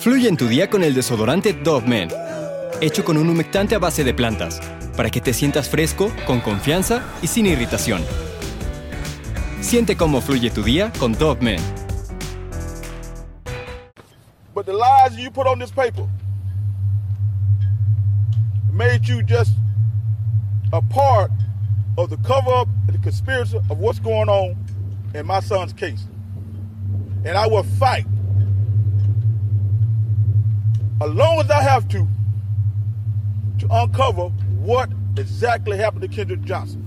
Fluye en tu día con el desodorante Dove Men, hecho con un humectante a base de plantas, para que te sientas fresco, con confianza y sin irritación. Siente cómo fluye tu día con Dove Men. But the lies you put on this paper made you just a part of the cover up and the conspiracy of what's going on in my son's case. And I will fight long as I have to to uncover what exactly happened to Kendrick Johnson.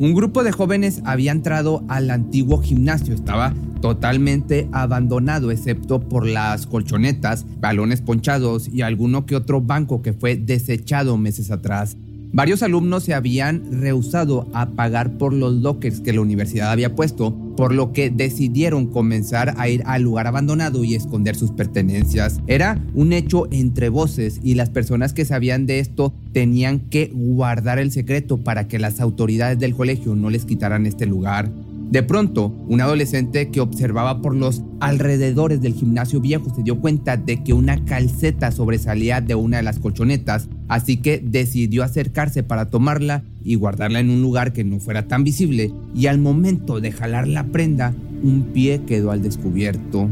Un grupo de jóvenes había entrado al antiguo gimnasio, estaba totalmente abandonado excepto por las colchonetas, balones ponchados y alguno que otro banco que fue desechado meses atrás. Varios alumnos se habían rehusado a pagar por los lockers que la universidad había puesto, por lo que decidieron comenzar a ir al lugar abandonado y esconder sus pertenencias. Era un hecho entre voces y las personas que sabían de esto tenían que guardar el secreto para que las autoridades del colegio no les quitaran este lugar. De pronto, un adolescente que observaba por los alrededores del gimnasio viejo se dio cuenta de que una calceta sobresalía de una de las colchonetas, así que decidió acercarse para tomarla y guardarla en un lugar que no fuera tan visible, y al momento de jalar la prenda, un pie quedó al descubierto.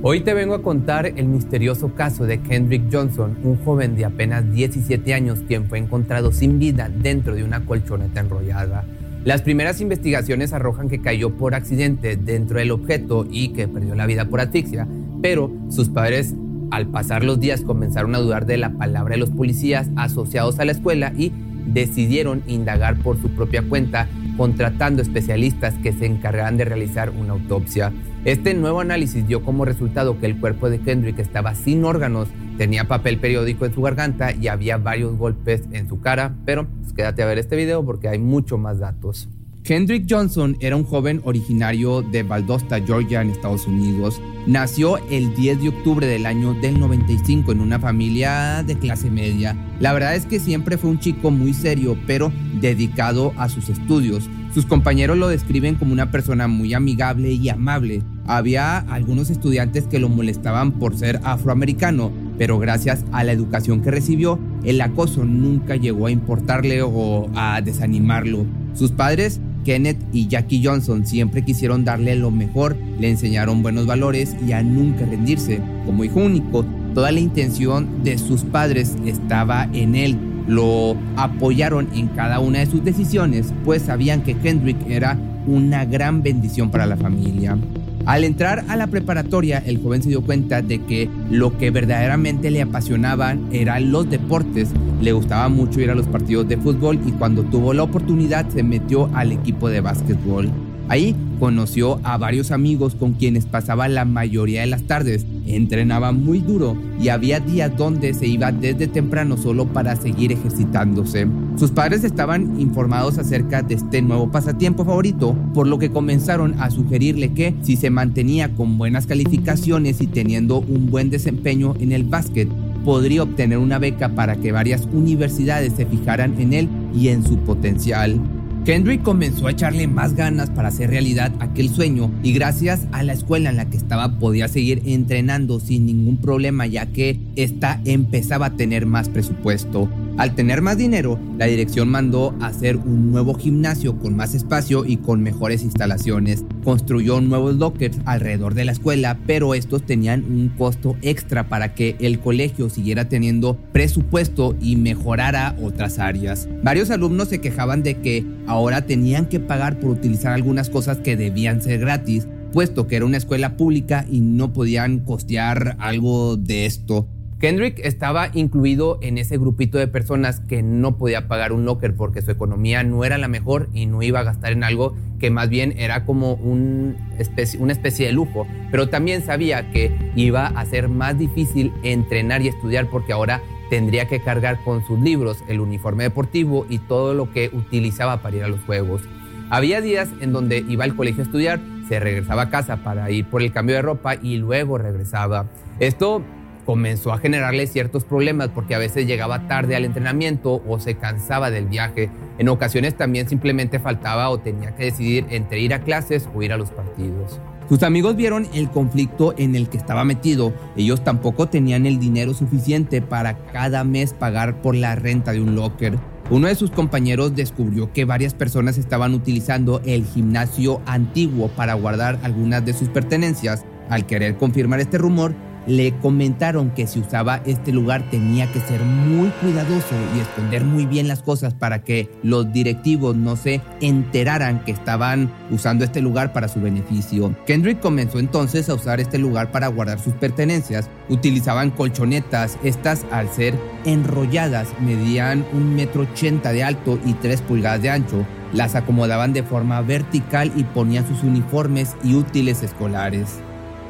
Hoy te vengo a contar el misterioso caso de Kendrick Johnson, un joven de apenas 17 años quien fue encontrado sin vida dentro de una colchoneta enrollada. Las primeras investigaciones arrojan que cayó por accidente dentro del objeto y que perdió la vida por asfixia, pero sus padres al pasar los días comenzaron a dudar de la palabra de los policías asociados a la escuela y decidieron indagar por su propia cuenta contratando especialistas que se encargaran de realizar una autopsia. Este nuevo análisis dio como resultado que el cuerpo de Kendrick estaba sin órganos, tenía papel periódico en su garganta y había varios golpes en su cara, pero pues, quédate a ver este video porque hay mucho más datos. Kendrick Johnson era un joven originario de Valdosta, Georgia, en Estados Unidos. Nació el 10 de octubre del año del 95 en una familia de clase media. La verdad es que siempre fue un chico muy serio, pero dedicado a sus estudios. Sus compañeros lo describen como una persona muy amigable y amable. Había algunos estudiantes que lo molestaban por ser afroamericano, pero gracias a la educación que recibió, el acoso nunca llegó a importarle o a desanimarlo. Sus padres Kenneth y Jackie Johnson siempre quisieron darle lo mejor, le enseñaron buenos valores y a nunca rendirse. Como hijo único, toda la intención de sus padres estaba en él. Lo apoyaron en cada una de sus decisiones, pues sabían que Kendrick era una gran bendición para la familia. Al entrar a la preparatoria, el joven se dio cuenta de que lo que verdaderamente le apasionaban eran los deportes. Le gustaba mucho ir a los partidos de fútbol y cuando tuvo la oportunidad se metió al equipo de básquetbol. Ahí conoció a varios amigos con quienes pasaba la mayoría de las tardes. Entrenaba muy duro y había días donde se iba desde temprano solo para seguir ejercitándose. Sus padres estaban informados acerca de este nuevo pasatiempo favorito, por lo que comenzaron a sugerirle que si se mantenía con buenas calificaciones y teniendo un buen desempeño en el básquet, podría obtener una beca para que varias universidades se fijaran en él y en su potencial. Kendrick comenzó a echarle más ganas para hacer realidad aquel sueño y gracias a la escuela en la que estaba podía seguir entrenando sin ningún problema ya que esta empezaba a tener más presupuesto. Al tener más dinero, la dirección mandó hacer un nuevo gimnasio con más espacio y con mejores instalaciones. Construyó nuevos lockers alrededor de la escuela, pero estos tenían un costo extra para que el colegio siguiera teniendo presupuesto y mejorara otras áreas. Varios alumnos se quejaban de que ahora tenían que pagar por utilizar algunas cosas que debían ser gratis, puesto que era una escuela pública y no podían costear algo de esto. Kendrick estaba incluido en ese grupito de personas que no podía pagar un locker porque su economía no era la mejor y no iba a gastar en algo que más bien era como un especie, una especie de lujo. Pero también sabía que iba a ser más difícil entrenar y estudiar porque ahora tendría que cargar con sus libros, el uniforme deportivo y todo lo que utilizaba para ir a los juegos. Había días en donde iba al colegio a estudiar, se regresaba a casa para ir por el cambio de ropa y luego regresaba. Esto comenzó a generarle ciertos problemas porque a veces llegaba tarde al entrenamiento o se cansaba del viaje. En ocasiones también simplemente faltaba o tenía que decidir entre ir a clases o ir a los partidos. Sus amigos vieron el conflicto en el que estaba metido. Ellos tampoco tenían el dinero suficiente para cada mes pagar por la renta de un locker. Uno de sus compañeros descubrió que varias personas estaban utilizando el gimnasio antiguo para guardar algunas de sus pertenencias. Al querer confirmar este rumor, le comentaron que si usaba este lugar tenía que ser muy cuidadoso y esconder muy bien las cosas para que los directivos no se enteraran que estaban usando este lugar para su beneficio. Kendrick comenzó entonces a usar este lugar para guardar sus pertenencias. Utilizaban colchonetas, estas al ser enrolladas medían un metro ochenta de alto y tres pulgadas de ancho. Las acomodaban de forma vertical y ponían sus uniformes y útiles escolares.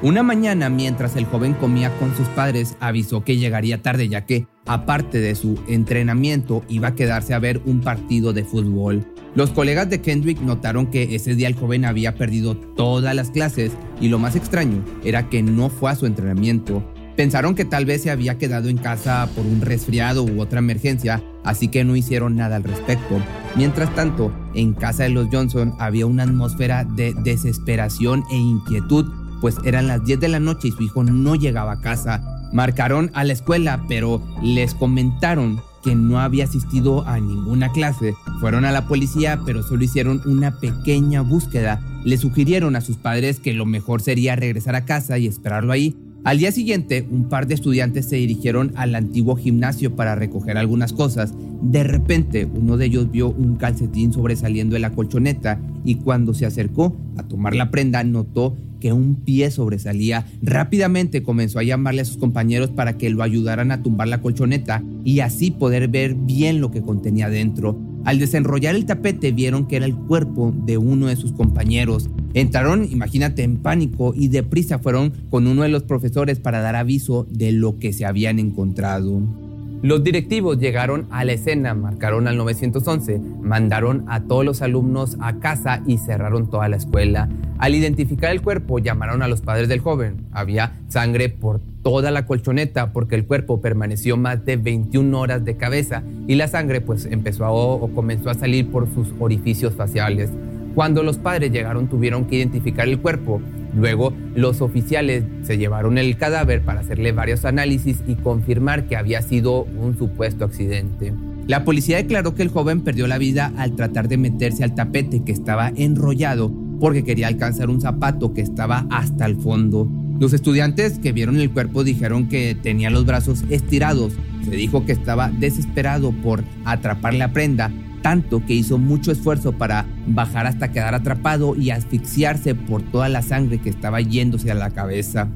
Una mañana, mientras el joven comía con sus padres, avisó que llegaría tarde ya que, aparte de su entrenamiento, iba a quedarse a ver un partido de fútbol. Los colegas de Kendrick notaron que ese día el joven había perdido todas las clases y lo más extraño era que no fue a su entrenamiento. Pensaron que tal vez se había quedado en casa por un resfriado u otra emergencia, así que no hicieron nada al respecto. Mientras tanto, en casa de los Johnson había una atmósfera de desesperación e inquietud pues eran las 10 de la noche y su hijo no llegaba a casa. Marcaron a la escuela, pero les comentaron que no había asistido a ninguna clase. Fueron a la policía, pero solo hicieron una pequeña búsqueda. Le sugirieron a sus padres que lo mejor sería regresar a casa y esperarlo ahí. Al día siguiente, un par de estudiantes se dirigieron al antiguo gimnasio para recoger algunas cosas. De repente, uno de ellos vio un calcetín sobresaliendo de la colchoneta y cuando se acercó a tomar la prenda notó que un pie sobresalía. Rápidamente comenzó a llamarle a sus compañeros para que lo ayudaran a tumbar la colchoneta y así poder ver bien lo que contenía dentro. Al desenrollar el tapete vieron que era el cuerpo de uno de sus compañeros. Entraron, imagínate, en pánico y deprisa fueron con uno de los profesores para dar aviso de lo que se habían encontrado. Los directivos llegaron a la escena, marcaron al 911, mandaron a todos los alumnos a casa y cerraron toda la escuela. Al identificar el cuerpo, llamaron a los padres del joven. Había sangre por toda la colchoneta porque el cuerpo permaneció más de 21 horas de cabeza y la sangre pues empezó a, o comenzó a salir por sus orificios faciales. Cuando los padres llegaron tuvieron que identificar el cuerpo Luego, los oficiales se llevaron el cadáver para hacerle varios análisis y confirmar que había sido un supuesto accidente. La policía declaró que el joven perdió la vida al tratar de meterse al tapete que estaba enrollado porque quería alcanzar un zapato que estaba hasta el fondo. Los estudiantes que vieron el cuerpo dijeron que tenía los brazos estirados. Se dijo que estaba desesperado por atrapar la prenda tanto que hizo mucho esfuerzo para bajar hasta quedar atrapado y asfixiarse por toda la sangre que estaba yéndose a la cabeza.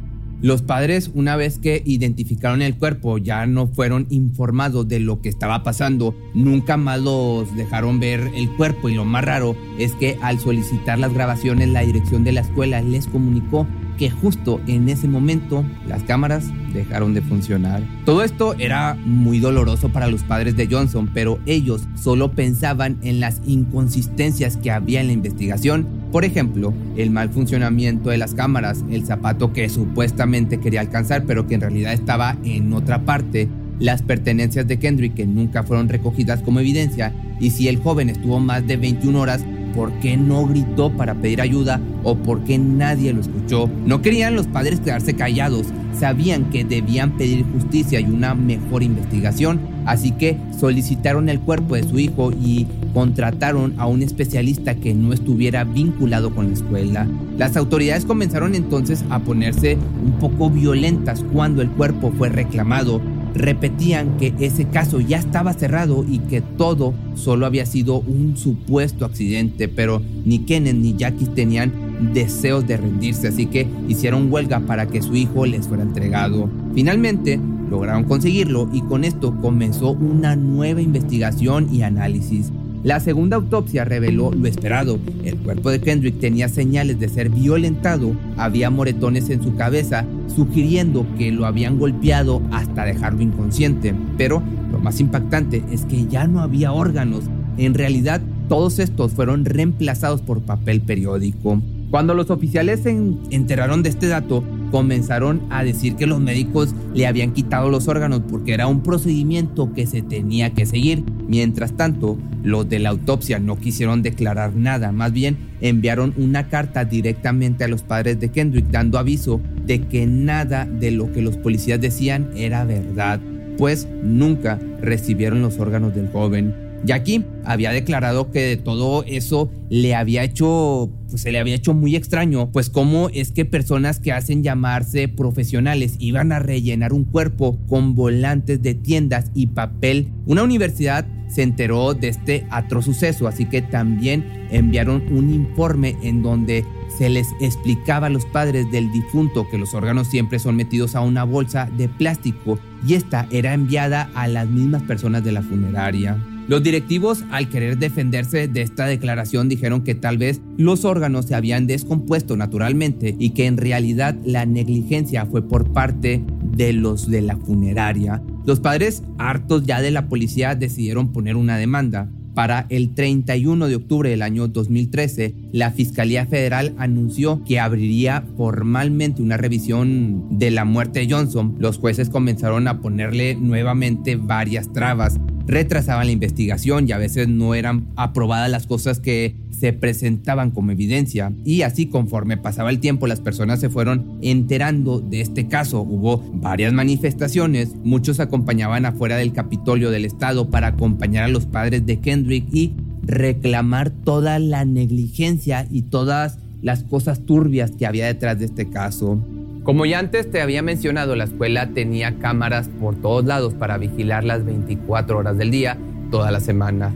Los padres, una vez que identificaron el cuerpo, ya no fueron informados de lo que estaba pasando. Nunca más los dejaron ver el cuerpo y lo más raro es que al solicitar las grabaciones la dirección de la escuela les comunicó que justo en ese momento las cámaras dejaron de funcionar. Todo esto era muy doloroso para los padres de Johnson, pero ellos solo pensaban en las inconsistencias que había en la investigación. Por ejemplo, el mal funcionamiento de las cámaras, el zapato que supuestamente quería alcanzar pero que en realidad estaba en otra parte, las pertenencias de Kendrick que nunca fueron recogidas como evidencia y si el joven estuvo más de 21 horas por qué no gritó para pedir ayuda o por qué nadie lo escuchó. No querían los padres quedarse callados, sabían que debían pedir justicia y una mejor investigación, así que solicitaron el cuerpo de su hijo y contrataron a un especialista que no estuviera vinculado con la escuela. Las autoridades comenzaron entonces a ponerse un poco violentas cuando el cuerpo fue reclamado repetían que ese caso ya estaba cerrado y que todo solo había sido un supuesto accidente, pero ni Kenneth ni Jackie tenían deseos de rendirse, así que hicieron huelga para que su hijo les fuera entregado. Finalmente, lograron conseguirlo y con esto comenzó una nueva investigación y análisis. La segunda autopsia reveló lo esperado. El cuerpo de Kendrick tenía señales de ser violentado, había moretones en su cabeza, sugiriendo que lo habían golpeado hasta dejarlo inconsciente. Pero lo más impactante es que ya no había órganos. En realidad, todos estos fueron reemplazados por papel periódico. Cuando los oficiales se enteraron de este dato, comenzaron a decir que los médicos le habían quitado los órganos porque era un procedimiento que se tenía que seguir. Mientras tanto, los de la autopsia no quisieron declarar nada, más bien enviaron una carta directamente a los padres de Kendrick dando aviso de que nada de lo que los policías decían era verdad, pues nunca recibieron los órganos del joven. Jackie había declarado que de todo eso le había hecho, pues se le había hecho muy extraño, pues cómo es que personas que hacen llamarse profesionales iban a rellenar un cuerpo con volantes de tiendas y papel. Una universidad se enteró de este atroz suceso, así que también enviaron un informe en donde se les explicaba a los padres del difunto que los órganos siempre son metidos a una bolsa de plástico y esta era enviada a las mismas personas de la funeraria. Los directivos, al querer defenderse de esta declaración, dijeron que tal vez los órganos se habían descompuesto naturalmente y que en realidad la negligencia fue por parte de los de la funeraria. Los padres, hartos ya de la policía, decidieron poner una demanda. Para el 31 de octubre del año 2013, la Fiscalía Federal anunció que abriría formalmente una revisión de la muerte de Johnson. Los jueces comenzaron a ponerle nuevamente varias trabas retrasaban la investigación y a veces no eran aprobadas las cosas que se presentaban como evidencia. Y así conforme pasaba el tiempo las personas se fueron enterando de este caso. Hubo varias manifestaciones, muchos acompañaban afuera del Capitolio del Estado para acompañar a los padres de Kendrick y reclamar toda la negligencia y todas las cosas turbias que había detrás de este caso. Como ya antes te había mencionado, la escuela tenía cámaras por todos lados para vigilar las 24 horas del día, toda la semana.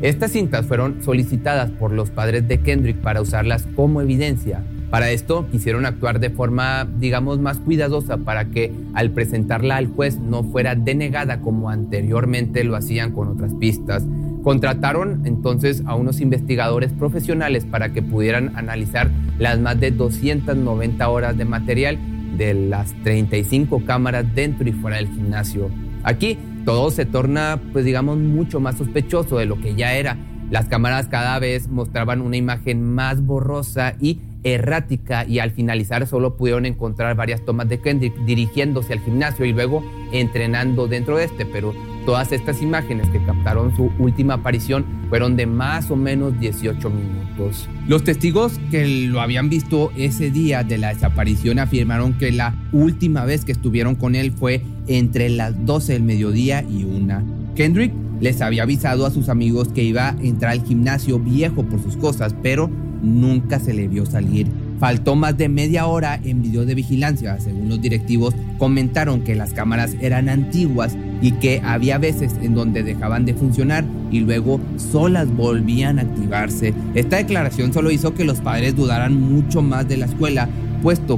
Estas cintas fueron solicitadas por los padres de Kendrick para usarlas como evidencia. Para esto quisieron actuar de forma, digamos, más cuidadosa para que al presentarla al juez no fuera denegada como anteriormente lo hacían con otras pistas. Contrataron entonces a unos investigadores profesionales para que pudieran analizar las más de 290 horas de material de las 35 cámaras dentro y fuera del gimnasio. Aquí todo se torna, pues digamos, mucho más sospechoso de lo que ya era. Las cámaras cada vez mostraban una imagen más borrosa y errática y al finalizar solo pudieron encontrar varias tomas de Kendrick dirigiéndose al gimnasio y luego entrenando dentro de este, pero todas estas imágenes que captaron su última aparición fueron de más o menos 18 minutos. Los testigos que lo habían visto ese día de la desaparición afirmaron que la última vez que estuvieron con él fue entre las 12 del mediodía y una. Kendrick les había avisado a sus amigos que iba a entrar al gimnasio viejo por sus cosas, pero nunca se le vio salir. Faltó más de media hora en video de vigilancia. Según los directivos, comentaron que las cámaras eran antiguas y que había veces en donde dejaban de funcionar y luego solas volvían a activarse. Esta declaración solo hizo que los padres dudaran mucho más de la escuela,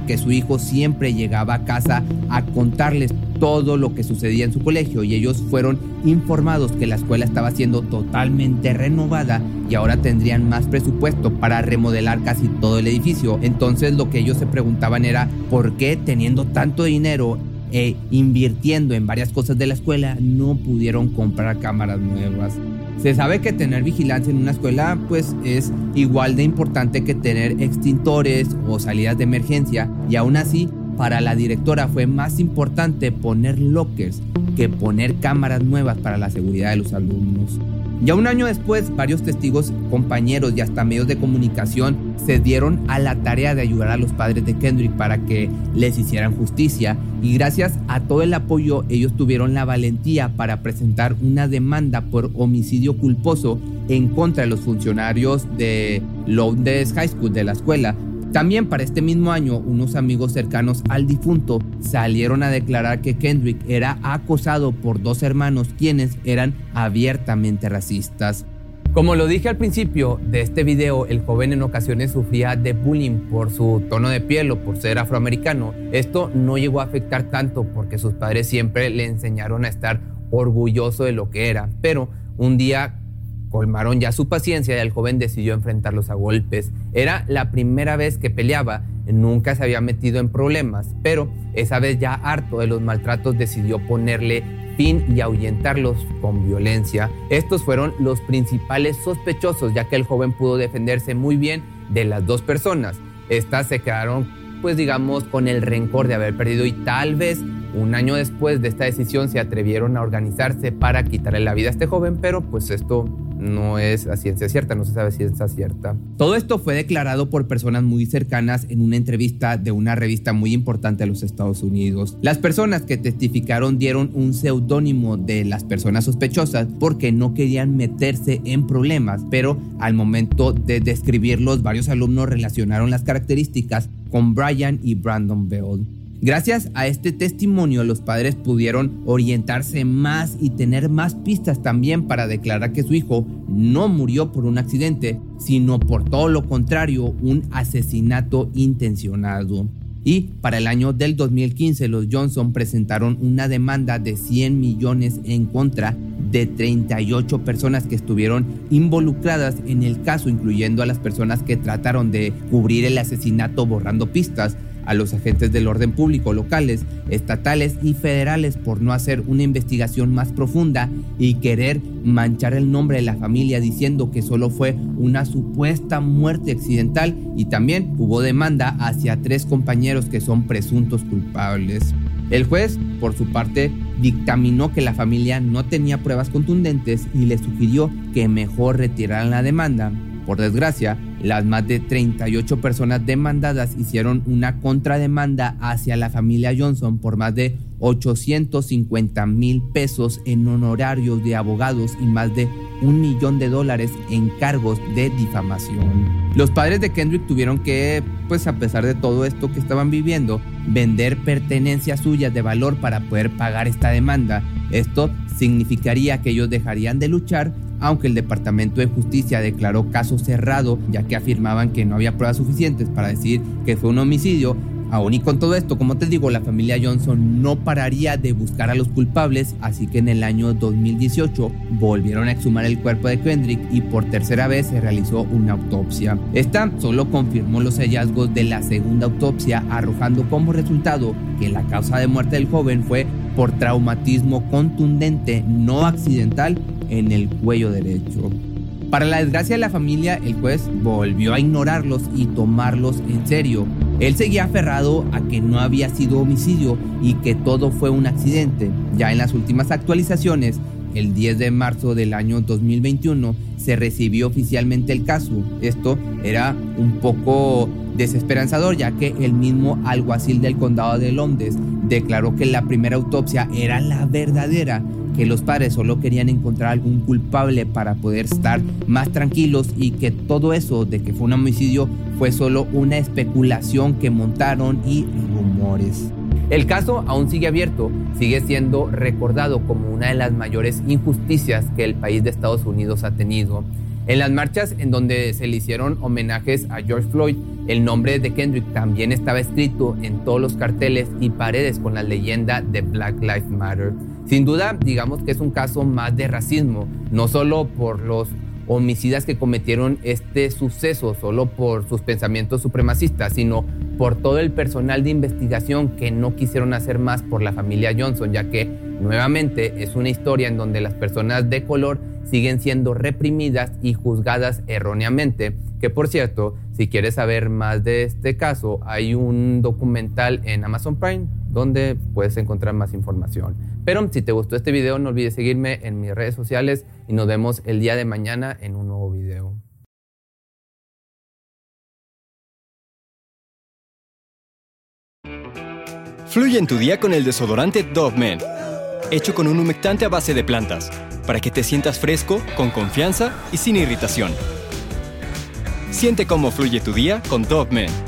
que su hijo siempre llegaba a casa a contarles todo lo que sucedía en su colegio y ellos fueron informados que la escuela estaba siendo totalmente renovada y ahora tendrían más presupuesto para remodelar casi todo el edificio. Entonces lo que ellos se preguntaban era por qué teniendo tanto dinero e invirtiendo en varias cosas de la escuela no pudieron comprar cámaras nuevas. Se sabe que tener vigilancia en una escuela pues es igual de importante que tener extintores o salidas de emergencia y aún así para la directora fue más importante poner lockers que poner cámaras nuevas para la seguridad de los alumnos. Ya un año después, varios testigos, compañeros y hasta medios de comunicación se dieron a la tarea de ayudar a los padres de Kendrick para que les hicieran justicia. Y gracias a todo el apoyo ellos tuvieron la valentía para presentar una demanda por homicidio culposo en contra de los funcionarios de Lowndes High School de la escuela también para este mismo año, unos amigos cercanos al difunto salieron a declarar que Kendrick era acosado por dos hermanos quienes eran abiertamente racistas. Como lo dije al principio de este video, el joven en ocasiones sufría de bullying por su tono de piel o por ser afroamericano. Esto no llegó a afectar tanto porque sus padres siempre le enseñaron a estar orgulloso de lo que era, pero un día Colmaron ya su paciencia y el joven decidió enfrentarlos a golpes. Era la primera vez que peleaba, nunca se había metido en problemas, pero esa vez ya harto de los maltratos decidió ponerle fin y ahuyentarlos con violencia. Estos fueron los principales sospechosos ya que el joven pudo defenderse muy bien de las dos personas. Estas se quedaron pues digamos, con el rencor de haber perdido y tal vez un año después de esta decisión se atrevieron a organizarse para quitarle la vida a este joven, pero pues esto no es a ciencia cierta, no se sabe si es cierta. Todo esto fue declarado por personas muy cercanas en una entrevista de una revista muy importante de los Estados Unidos. Las personas que testificaron dieron un seudónimo de las personas sospechosas porque no querían meterse en problemas, pero al momento de describirlos varios alumnos relacionaron las características con Brian y Brandon Bell. Gracias a este testimonio los padres pudieron orientarse más y tener más pistas también para declarar que su hijo no murió por un accidente, sino por todo lo contrario, un asesinato intencionado. Y para el año del 2015 los Johnson presentaron una demanda de 100 millones en contra de 38 personas que estuvieron involucradas en el caso, incluyendo a las personas que trataron de cubrir el asesinato borrando pistas a los agentes del orden público locales, estatales y federales por no hacer una investigación más profunda y querer manchar el nombre de la familia diciendo que solo fue una supuesta muerte accidental y también hubo demanda hacia tres compañeros que son presuntos culpables. El juez, por su parte, dictaminó que la familia no tenía pruebas contundentes y le sugirió que mejor retiraran la demanda. Por desgracia, las más de 38 personas demandadas hicieron una contrademanda hacia la familia Johnson por más de 850 mil pesos en honorarios de abogados y más de un millón de dólares en cargos de difamación. Los padres de Kendrick tuvieron que, pues a pesar de todo esto que estaban viviendo, vender pertenencias suyas de valor para poder pagar esta demanda. Esto significaría que ellos dejarían de luchar aunque el Departamento de Justicia declaró caso cerrado ya que afirmaban que no había pruebas suficientes para decir que fue un homicidio, Aún y con todo esto, como te digo, la familia Johnson no pararía de buscar a los culpables, así que en el año 2018 volvieron a exhumar el cuerpo de Kendrick y por tercera vez se realizó una autopsia. Esta solo confirmó los hallazgos de la segunda autopsia, arrojando como resultado que la causa de muerte del joven fue por traumatismo contundente no accidental en el cuello derecho. Para la desgracia de la familia, el juez volvió a ignorarlos y tomarlos en serio. Él seguía aferrado a que no había sido homicidio y que todo fue un accidente. Ya en las últimas actualizaciones, el 10 de marzo del año 2021, se recibió oficialmente el caso. Esto era un poco desesperanzador ya que el mismo alguacil del condado de Londres declaró que la primera autopsia era la verdadera que los padres solo querían encontrar algún culpable para poder estar más tranquilos y que todo eso de que fue un homicidio fue solo una especulación que montaron y rumores. El caso aún sigue abierto, sigue siendo recordado como una de las mayores injusticias que el país de Estados Unidos ha tenido. En las marchas en donde se le hicieron homenajes a George Floyd, el nombre de Kendrick también estaba escrito en todos los carteles y paredes con la leyenda de Black Lives Matter. Sin duda, digamos que es un caso más de racismo, no solo por los homicidas que cometieron este suceso, solo por sus pensamientos supremacistas, sino por todo el personal de investigación que no quisieron hacer más por la familia Johnson, ya que nuevamente es una historia en donde las personas de color siguen siendo reprimidas y juzgadas erróneamente. Que por cierto, si quieres saber más de este caso, hay un documental en Amazon Prime donde puedes encontrar más información. Pero si te gustó este video, no olvides seguirme en mis redes sociales y nos vemos el día de mañana en un nuevo video. Fluye en tu día con el desodorante Dove Men, hecho con un humectante a base de plantas, para que te sientas fresco, con confianza y sin irritación. Siente cómo fluye tu día con Dove Men.